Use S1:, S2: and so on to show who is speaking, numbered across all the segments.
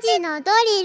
S1: 時のドリ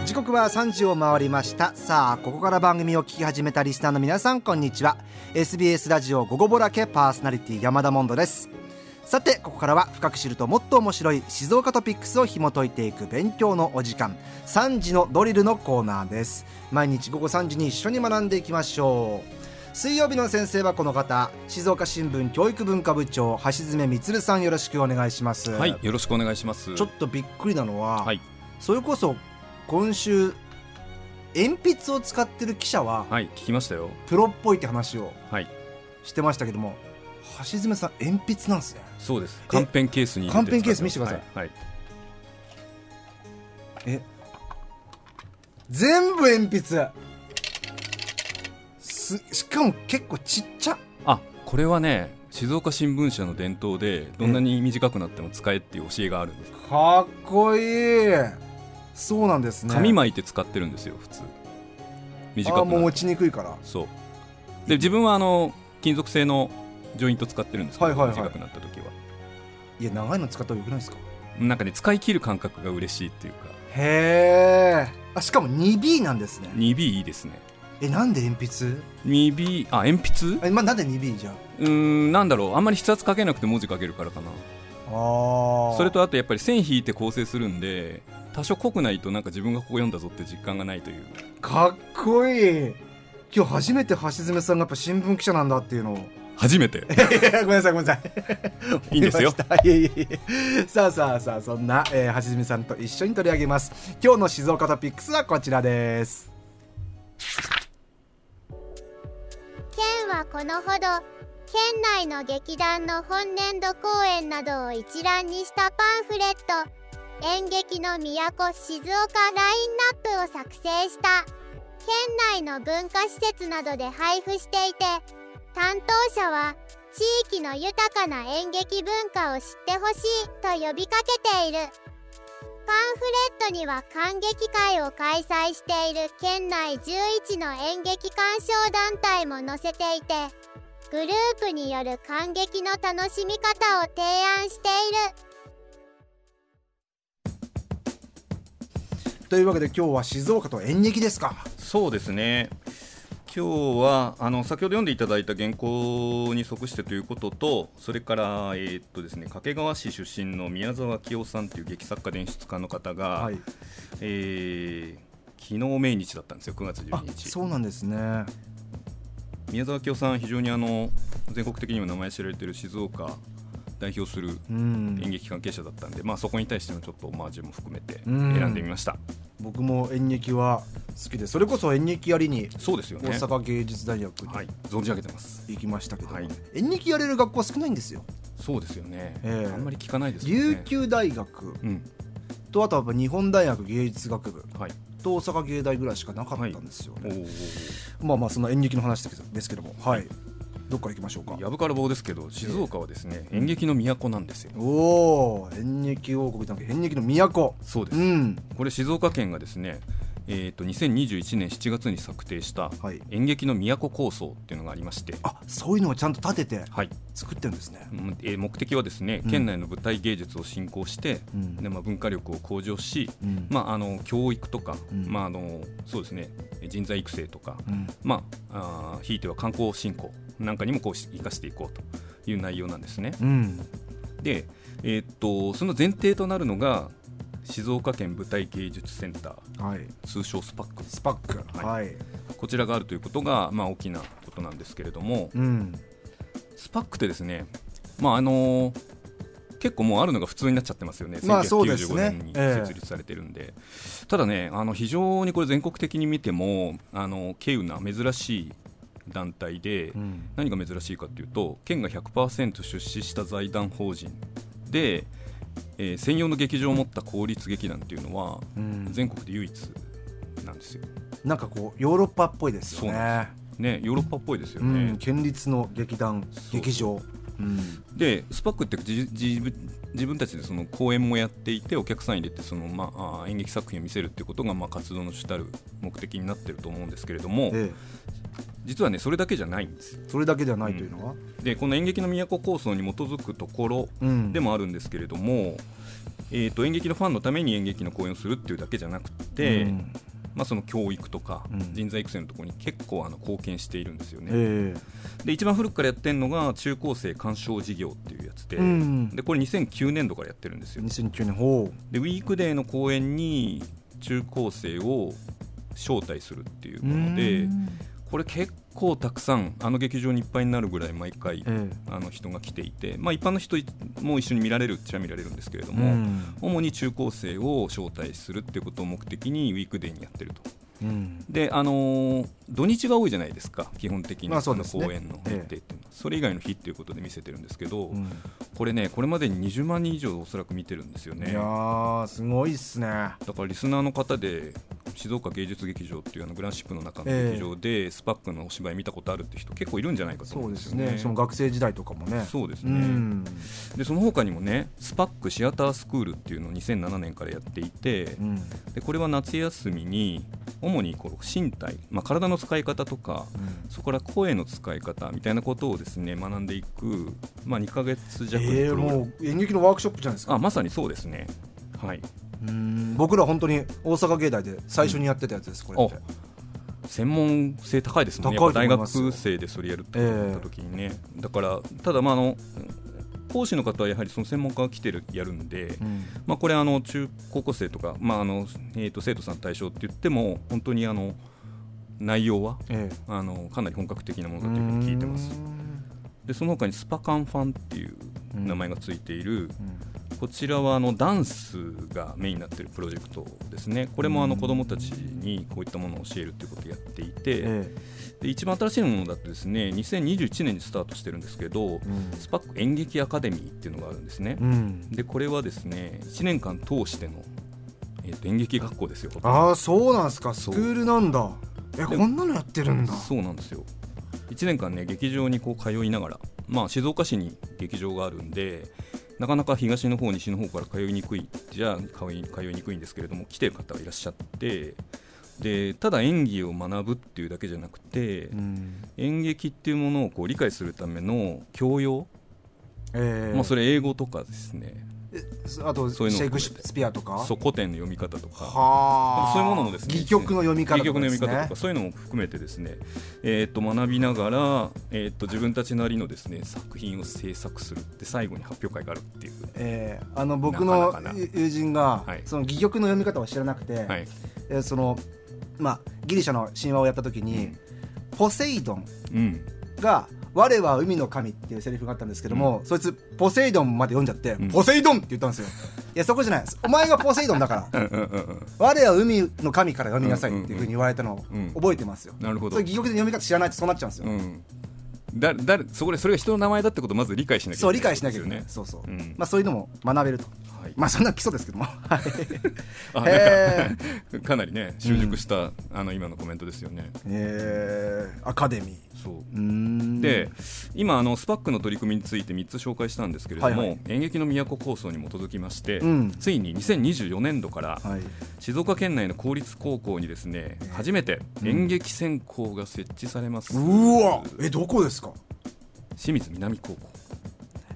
S1: ル。
S2: 時刻は3時を回りました。さあここから番組を聞き始めたリスナーの皆さんこんにちは。SBS ラジオ午後ぼらけパーソナリティ山田モンドです。さてここからは深く知るともっと面白い静岡トピックスを紐解いていく勉強のお時間3時のドリルのコーナーです。毎日午後3時に一緒に学んでいきましょう。水曜日の先生はこの方静岡新聞教育文化部長橋爪充さんよろしくお願いします。
S3: はいよろしくお願いします。
S2: ちょっとびっくりなのは、
S3: はい。
S2: それこそ今週鉛筆を使ってる記者は
S3: はい聞きましたよ。
S2: プロっぽいって話を
S3: はい。
S2: してましたけども橋爪さん鉛筆なんですね。
S3: そうです。カンペンケースに
S2: カンペンケース見せてください、
S3: はい。
S2: え全部鉛筆すしかも結構ちっちゃ。
S3: あこれはね静岡新聞社の伝統でどんなに短くなっても使えっていう教えがあるんです。
S2: かっこいい。そうなんですね。
S3: 紙巻いて使ってるんですよ普通。短く
S2: あもう持ちにくいから。
S3: そう。で自分はあの金属製のジョイント使ってるんですけど、
S2: はいはいはい。
S3: 短くなった時は。い
S2: や長いの使った方がよくないですか？
S3: なんかね使い切る感覚が嬉しいっていうか。
S2: へえあしかも 2B なんですね。
S3: 2B いいですね
S2: えなんで鉛筆
S3: ？2B あ鉛筆？
S2: え、まあ、なんで 2B じゃ
S3: うーんなんだろう。あんまり筆圧かけなくて文字書けるからかな。
S2: ああ
S3: それとあとやっぱり線引いて構成するんで多少濃くないとなんか自分がここ読んだぞって実感がないという。
S2: かっこいい。今日初めて橋爪さんがやっぱ新聞記者なんだっていうのを。
S3: 初めて。
S2: ごめんなさいごめんなさい。
S3: いいんですよ。
S2: いえいえいえ。さあさあさあそんな、えー、橋爪さんと一緒に取り上げます。今日の静岡トピックスはこちらです
S1: はこのほど県内の劇団の本年度公演などを一覧にしたパンフレット演劇の都静岡ラインナップを作成した。県内の文化施設などで配布していて担当者は地域の豊かな演劇文化を知ってほしいと呼びかけている。パンフレットには観劇会を開催している県内11の演劇鑑賞団体も載せていてグループによる観劇の楽しみ方を提案している。
S2: というわけで今日は静岡と演劇ですか。
S3: そうですね今日はあの先ほど読んでいただいた原稿に即してということとそれから、えーっとですね、掛川市出身の宮沢清さんという劇作家伝出家の方が、
S2: はい。
S3: えー昨日命日だったんですよ9月
S2: あ
S3: 12日。
S2: そうなんですね。
S3: 宮沢清さん非常にあの全国的にも名前知られている静岡代表する
S2: うん。
S3: 演劇関係者だったんで、まあ、そこに対してのちょっとオマージュも含めて
S2: うん。
S3: 選んでみました、
S2: 僕も演劇は好きでそれこそ演劇やりに
S3: そうですよね。
S2: 大阪芸術大学に
S3: はい。存じ上げてます。
S2: 行きましたけども、
S3: はい。
S2: 演劇やれる学校は少ないんですよ。
S3: そうですよね、
S2: ええ。
S3: あんまり聞かないですよね。
S2: 琉球大学
S3: うん。
S2: とあとはやっぱ日本大学芸術学部
S3: はい。
S2: と大阪芸大ぐらいしかなかったんですよね、
S3: おー。
S2: まあまあそんな演劇の話ですけども。はいどっから行きましょうか？
S3: やぶから棒ですけど静岡はですね、演劇の都なんですよ。
S2: おお演劇王国じゃなくて演劇の都。
S3: そうです、
S2: うん。
S3: これ静岡県がですねえー、と2021年7月に策定した
S2: はい。
S3: 演劇の都構想っていうのがありまして、
S2: あそういうのをちゃんと立てて
S3: はい。
S2: 作ってるんですね。
S3: うんえー目的はですね、
S2: うん。
S3: 県内の舞台芸術を振興して、
S2: うん。
S3: でまあ、文化力を向上し、
S2: うん。
S3: まあ、あの教育とか、
S2: うん。
S3: まあ、あのそうですね人材育成とか、
S2: うん。
S3: まあ、あーひいては観光振興なんかにもこうし生かしていこうという内容なんですね。
S2: うん。
S3: で、えーっとその前提となるのが静岡県舞台芸術センター。
S2: はい。
S3: 通称
S2: SPAC。SPAC。
S3: はい。
S2: はい。
S3: こちらがあるということが、まあ、大きなことなんですけれども。
S2: うん。
S3: スパックってですね、まああの結構もうあるのが普通になっちゃってますよね、
S2: まあそうです
S3: 1995
S2: ね
S3: 年に
S2: ええ。
S3: 設立されてるんで、ただね、あの非常にこれ、全国的に見ても、あの稀有な珍しい団体で、
S2: うん。
S3: 何が珍しいかというと、県が100%出資した財団法人で、えー専用の劇場を持った公立劇団っていうのは、
S2: うん。
S3: 全国で唯一なんですよ。
S2: なんかこうヨーロッパっぽいですよ
S3: そう
S2: ね
S3: ね、ヨーロッパっぽいですよ
S2: う
S3: ね。
S2: ん県立の劇団劇場。うん。
S3: でスパックって自自分自分たちでその公演もやっていてお客さん入れてその、まあ、演劇作品を見せるっていうことが、まあ、活動の主たる目的になってると思うんですけれども、
S2: え
S3: 実はねそれだけじゃないんです。
S2: それだけではないというのは、
S3: でこの演劇の都構想に基づくところ
S2: うん。
S3: でもあるんですけれども、えー、と演劇のファンのために演劇の公演をするっていうだけじゃなくて、
S2: うん。
S3: まあ、その教育とか
S2: うん。
S3: 人材育成のところに結構あの貢献しているんですよね。
S2: え
S3: で一番古くからやってるのが中高生鑑賞事業っていうやつで,、
S2: うん。
S3: でこれ2009年度からやってるんです
S2: え
S3: よ。
S2: 2009年ほ
S3: でウィークデーの公演に中高生を招待するっていう
S2: う
S3: もので
S2: うん
S3: これ結構たくさんあの劇場にいっぱいになるぐらい毎回
S2: え
S3: あの人が来ていて、まあ、一般の人も一緒に見られるっちゃ見られるんですけれども、
S2: えうん。
S3: 主に中高生を招待するっていうことを目的にウィークデーにやってると。
S2: うん。
S3: であのー土日が多いじゃないですか基本的に、
S2: まあそうですね。
S3: の公演の日程っていうのは、それ以外の日っていうことで見せてるんですけど、
S2: うん。
S3: これねこれまでに20万人以上おそらく見てるんですよね。
S2: いやーすごいっすね。
S3: だからリスナーの方で静岡芸術劇場っていうあのグランシップの中の劇場でスパックのお芝居見たことあるって人結構いるんじゃないかと思
S2: そううん
S3: ですよね。
S2: ですね。その学生時代とかもね。う
S3: そうですね、
S2: ん。
S3: でその他にもねスパックシアタースクールっていうのを2007年からやっていて、
S2: うん。
S3: でこれは夏休みに主にこう身体、まあ、体の使い方とかそこから声の使い方みたいなことをですね学んでいく、まあ、2ヶ月弱の
S2: ええ
S3: プログラム。
S2: もう演劇のワークショップじゃないですか。
S3: あまさにそうですね。はい
S2: うん。僕ら本当に大阪芸大で最初にやってたやつですこれって。
S3: 専門性高いですもんね。大学生でそれやるってなった時にね、だからただまああの講師の方はやはりその専門家が来てるやるんで、
S2: うん。
S3: まあ、これあの中高校生とか、まああのえー、と生徒さん対象って言っても本当にあの内容は
S2: え
S3: あのかなり本格的なも
S2: え
S3: のだというふうに聞いてます。
S2: うん。
S3: でその他にスパカンファンっていう名前がついている、
S2: うん
S3: こちらはあのダンスがメインになっているプロジェクトですね。これもあの子どもたちにこういったものを教えるということをやっていて、
S2: え
S3: で一番新しいものだとですね2021年にスタートしてるんですけど、
S2: えうん。
S3: スパック演劇アカデミーっていうのがあるんですね、
S2: うん。
S3: でこれはですね1年間通しての、えーと演劇学校ですよ
S2: ああそうなんですか。スクールなんだ。えこんなのやってるんだ。
S3: そうなんですよ。1年間ね劇場にこう通いながら、まあ、静岡市に劇場があるんでなかなか東の方西の方から通いにくいじゃあ通い通いにくいんですけれども来てる方がいらっしゃってでただ演技を学ぶっていうだけじゃなくて、
S2: うん。
S3: 演劇っていうものをこう理解するための教養、
S2: ええ。
S3: まあ、それ英語とかですね。
S2: えあとシ
S3: そういうの。も
S2: ェイクスピアとか？
S3: そう古典の読み方とか。
S2: はあ。
S3: そういうものもですね。
S2: 戯曲の読み方とかね。
S3: 読み方とかそういうのも含めてですね、えー、と学びながら、えー、と自分たちなりのですね作品を制作するって最後に発表会があるっていう、
S2: えーあの僕
S3: な
S2: の友人が、
S3: はい。
S2: その戯曲の読み方を知らなくて、
S3: はい。
S2: えーそのまあ、ギリシャの神話をやった時に、ポセイドン
S3: うん、
S2: が「我は海の神」っていうセリフがあったんですけども、そいつポセイドンまで読んじゃって「
S3: ん。
S2: ポセイドン!」って言ったんですよ。いやそこじゃないお前がポセイドンだから。
S3: うんうんうんうん
S2: 我は海の神から読みなさいっていうふうに言われたのを
S3: うん
S2: 覚えてますよ、
S3: なるほど。
S2: それ戯曲で読み方知らないとそうなっちゃうんですよ、
S3: うんだ誰そこでそれが人の名前だってことをまず理解しなきゃいけない
S2: そう理解しなきゃいけない、そうそう、
S3: うん。
S2: まあそういうのも学べると。
S3: はい。
S2: まあそんな基礎ですけども。はい。
S3: あなかかなりね習熟した、あの今のコメントですよね。
S2: えー、アカデミー。
S3: そう。
S2: うーん。
S3: で今あのスパックの取り組みについて3つ紹介したんですけれども、
S2: はいはい。
S3: 演劇の都構想に基づきまして、
S2: うん
S3: ついに2024年度から
S2: はい
S3: 静岡県内の公立高校にですね初めて演劇専攻が設置されます、
S2: うわえどこですか
S3: 清水南高校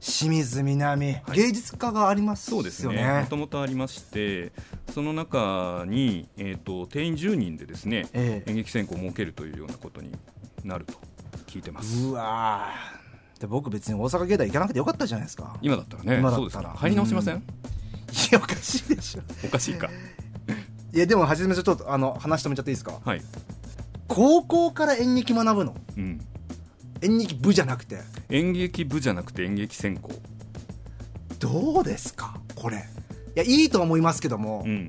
S2: 清水南、芸術家がありますよね
S3: そうですねもともとありましてその中に、えー、と定員10人でですね、
S2: ええ
S3: 演劇専攻を設けるというようなことになると聞いてます。
S2: うわー。で僕別に大阪芸大行かなくてよかったじゃないですか。
S3: 今だったらね。
S2: 今だったら。
S3: 入り直しません、
S2: うん。いやおかしいでしょ。
S3: おかしいか。
S2: いやでも初めちょっとあの話止めちゃっていいですか？
S3: はい、
S2: 高校から演劇学ぶの。
S3: うん、
S2: 演劇部じゃなくて。
S3: 演劇部じゃなくて演劇専攻。
S2: どうですか？これ。いやいいと思いますけども、
S3: うん。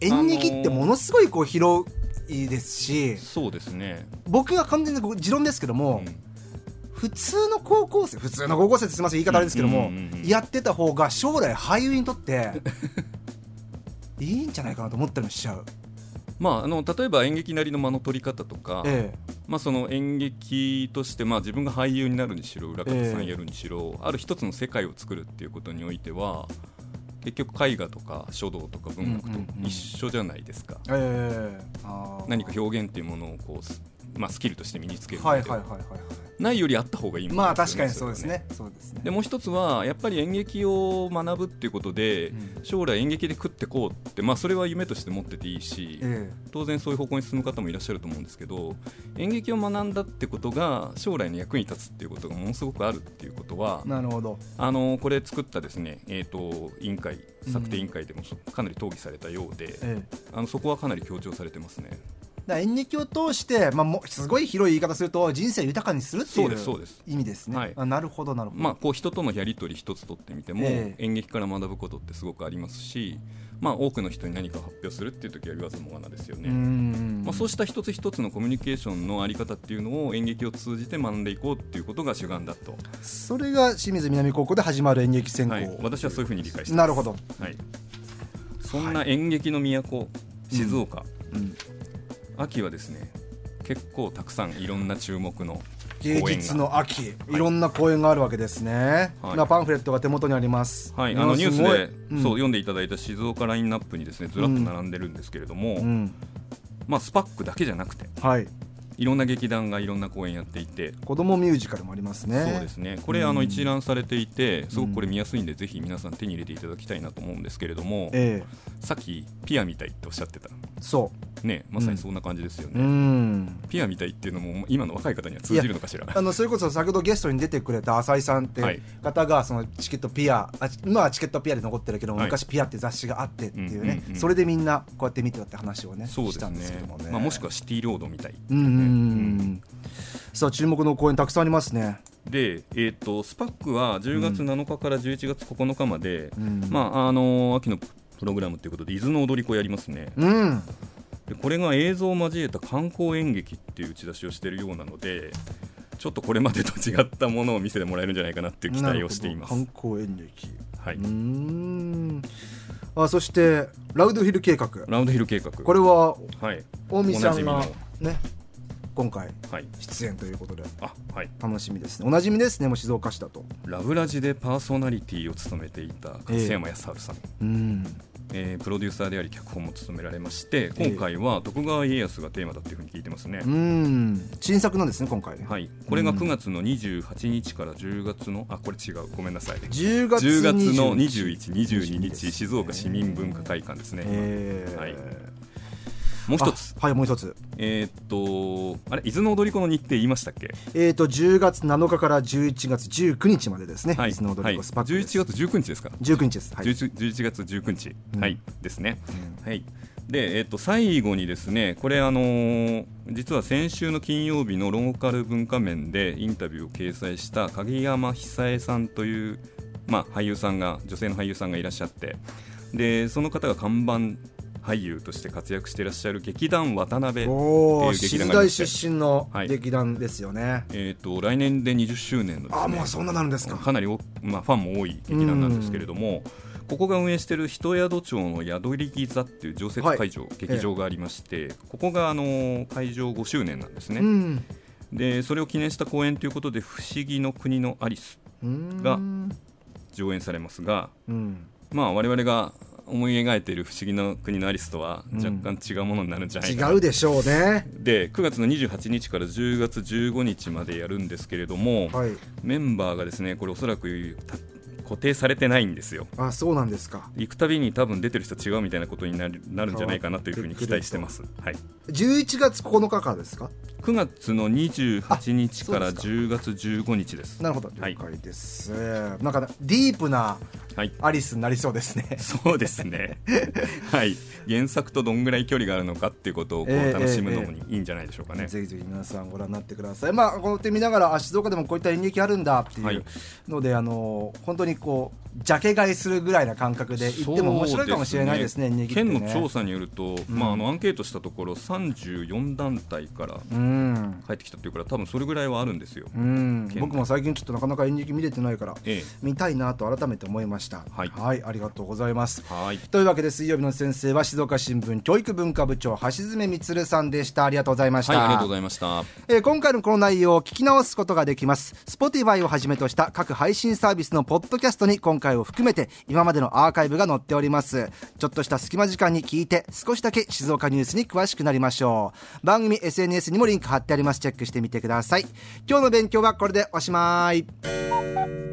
S2: 演劇ってものすごいこう広いですし
S3: そうですね、
S2: 僕が完全に持論ですけども、
S3: うん。
S2: 普通の高校生普通の高校生ってすみません言い方あれですけども、やってた方が将来俳優にとっていいんじゃないかなと思ったりもしちゃう、
S3: まあ、あの例えば演劇なりの間の取り方とか、
S2: え
S3: まあ、その演劇として、まあ、自分が俳優になるにしろ裏方さ
S2: ええ
S3: んやるにしろ、ある一つの世界を作るっていうことにおいては結局絵画とか書道とか文学と一緒じゃないですか、何か表現っていうものをこうすまあ、スキルとして身につける
S2: はい
S3: ので、
S2: はいはいはいはい。
S3: ないよりあった方がいいもの
S2: まあ確かにそうですね。そうですね。
S3: でもう一つはやっぱり演劇を学ぶっていうことで、
S2: うん。
S3: 将来演劇で食ってこうって、まあ、それは夢として持ってていいし、
S2: え
S3: 当然そういう方向に進む方もいらっしゃると思うんですけど演劇を学んだってことが将来の役に立つっていうことがものすごくあるっていうことは
S2: えなるほど。
S3: あのこれ作ったですね、えー、と委員会策定委員会でもそかなり討議されたようで、
S2: ええ。
S3: あのそこはかなり強調されてますね。
S2: だ演劇を通して、まあ、もうすごい広い言い方すると人生を豊かにするってい
S3: そうですそうです。
S2: 意味ですね、
S3: はい。
S2: あなるほどなるほど、
S3: まあ、こう人とのやり取り一つ取ってみても、
S2: ええ。
S3: 演劇から学ぶことってすごくありますし、まあ、多くの人に何かを発表するっていう時は言わずもがなですよ
S2: う
S3: ね。
S2: ん
S3: まあ、そうした一つ一つのコミュニケーションのあり方っていうのを演劇を通じて学んでいこうっていうことが主眼だと、
S2: それが清水南高校で始まる演劇専攻、
S3: はい、私はそういうふうに理解してます。
S2: なるほど、
S3: はい、そんな演劇の都、静岡、
S2: うん
S3: 秋はですね結構たくさんいろんな注目の
S2: 芸術の秋いろんな公演があるわけですね、
S3: はい。
S2: 今パンフレットが手元にあります。
S3: はい、あのニュースで、
S2: すごい
S3: そう
S2: うん
S3: 読んでいただいた静岡ラインナップにですねずらっと並んでるんですけれども、
S2: うん。
S3: まあ、スパックだけじゃなくて
S2: はい。
S3: いろんな劇団がいろんな公演やっていて、
S2: 子供ミュージカルもありますね。
S3: そうですね。これ、
S2: うん。
S3: あの一覧されていてすごくこれ見やすいんで、ぜひ皆さん手に入れていただきたいなと思うんですけれども、
S2: え
S3: さっきピアみたいっておっしゃってた。
S2: えそ
S3: ねまさにそんな感じですよ
S2: うう
S3: ね、
S2: ん。
S3: ピアみたいっていうのも今の若い方には通じるのかしら。
S2: あのそれこそ先ほどゲストに出てくれた浅井さんって
S3: はい。
S2: 方がそのチケットピアあ今はチケットピアで残ってるけども、
S3: はい。
S2: 昔ピアって雑誌があってっていうね、
S3: うんうんうん
S2: それでみんなこうやって見てたって話をね
S3: そうです
S2: したんですけ
S3: ね
S2: どもね、
S3: まあ、もしくはシティロードみたい、
S2: うんうんうんうん。さあ注目の公演たくさんありますね。
S3: で、えー、とスパックは10月7日から11月9日まで、
S2: うん。
S3: まああの秋のプログラムということで伊豆の踊り子やりますね。
S2: うん
S3: でこれが映像を交えた観光演劇っていう打ち出しをしているようなのでちょっとこれまでと違ったものを見せてもらえるんじゃないかなっていう期待をしています。
S2: 観光演劇。
S3: はい、
S2: うーん。あそしてラウドヒル計画。
S3: ラウンドヒル計画。
S2: これは
S3: はい。
S2: 大見さんがね今回
S3: はい。
S2: 出演ということで。
S3: あはい。
S2: 楽しみですね。おなじみですねもう静岡市だと。
S3: ラブラジでパーソナリティを務めていた勝山康晴さん、
S2: うん
S3: えープロデューサーであり脚本も務められまして今回は徳川家康がテーマだっていうふうに聞いてますね、
S2: うん。新作なんですね今回ね。
S3: はい、これが9月の28日から10月のあこれ違う。ごめんなさい。
S2: 10月
S3: 10月の
S2: 21
S3: 21、22日静岡市民文化会館ですね、
S2: えー。
S3: はいもう一つ。
S2: あはいもう一つ。
S3: えーっとあれ伊豆の踊り子の日程言いましたっけ？
S2: えー、と10月7日から11月19日までですね、
S3: はい、
S2: 伊豆の踊
S3: はい、
S2: り子スパックです、
S3: 11月19日ですか、
S2: 19日です、はい、
S3: 11, 11月19日、
S2: うん。
S3: はい。ですね、
S2: うん。
S3: はい。でえーっと最後にですねこれあのー実は先週の金曜日のローカル文化面でインタビューを掲載した影山久恵さんという、まあ、俳優さんが女性の俳優さんがいらっしゃってでその方が看板俳優として活躍していらっしゃる劇団渡辺
S2: おお
S3: っていう劇団が
S2: 出身の
S3: はい。
S2: 劇団ですよね、
S3: えー、と来年で20周年のです、ね、
S2: あもうそんななるんですか。
S3: かなりお、まあ、ファンも多い劇団なんですけれども、ここが運営している人宿町の宿り座っていう常設会場、劇場がありまして、ここがあの会場5周年なんですね、
S2: うん。
S3: でそれを記念した公演ということで「不思議の国のアリス
S2: うん。
S3: が上演されますが、
S2: うん。
S3: まあ、我々が思い描いている「不思議の国のアリス」とは
S2: うん。
S3: 若干違うものになるんじゃないかな、
S2: 違うでしょうね。
S3: で9月の28日から10月15日までやるんですけれども、
S2: はい。
S3: メンバーがですねこれおそらくた固定されてないんですよ。
S2: あそうなんですか。
S3: 行くたびに多分出てる人違うみたいなことになるなるんじゃないかなというふうに期待してます、はい、
S2: 11月9日からですか
S3: ？9月の28日から
S2: あそう
S3: 10月15日です。
S2: なるほど。
S3: はい
S2: 了解です、なんかディープな
S3: はい。
S2: アリスになりそうですね。
S3: そうですね。はい。原作とどんぐらい距離があるのかっていうことをこ
S2: ええ
S3: う楽しむの
S2: え
S3: にいいんじゃないでしょうかね、
S2: ぜひぜひ皆さんご覧になってください。まあこの点見ながらあ静岡でもこういった演劇あるんだって
S3: はい。いう
S2: ので、あの本当にこうジャケ買いするぐらいな感覚で行っても面白いかもしれないですね。演劇って
S3: 県
S2: ね
S3: の調査によると、まあ、あのアンケートしたところ34団体から
S2: うん。
S3: 入ってきたというから多分それぐらいはあるんですよ、
S2: うん、
S3: 県
S2: 僕も最近ちょっとなかなか演劇見れてないから
S3: ええ。
S2: 見たいなと改めて思いました。
S3: はい。
S2: ありがとうございます。
S3: はい。
S2: というわけで水曜日の先生は静岡新聞教育文化部長橋爪充さんでした。ありがとうございました、
S3: はい、ありがとうございました。
S2: えー今回のこの内容を聞き直すことができます。Spotify をはじめとした各配信サービスのポッドキャストに今回回を含めて今までのアーカイブが載っております。ちょっとした隙間時間に聞いて少しだけ静岡ニュースに詳しくなりましょう。番組 SNS にもリンク貼ってあります。チェックしてみてください。今日の勉強はこれでおしまい。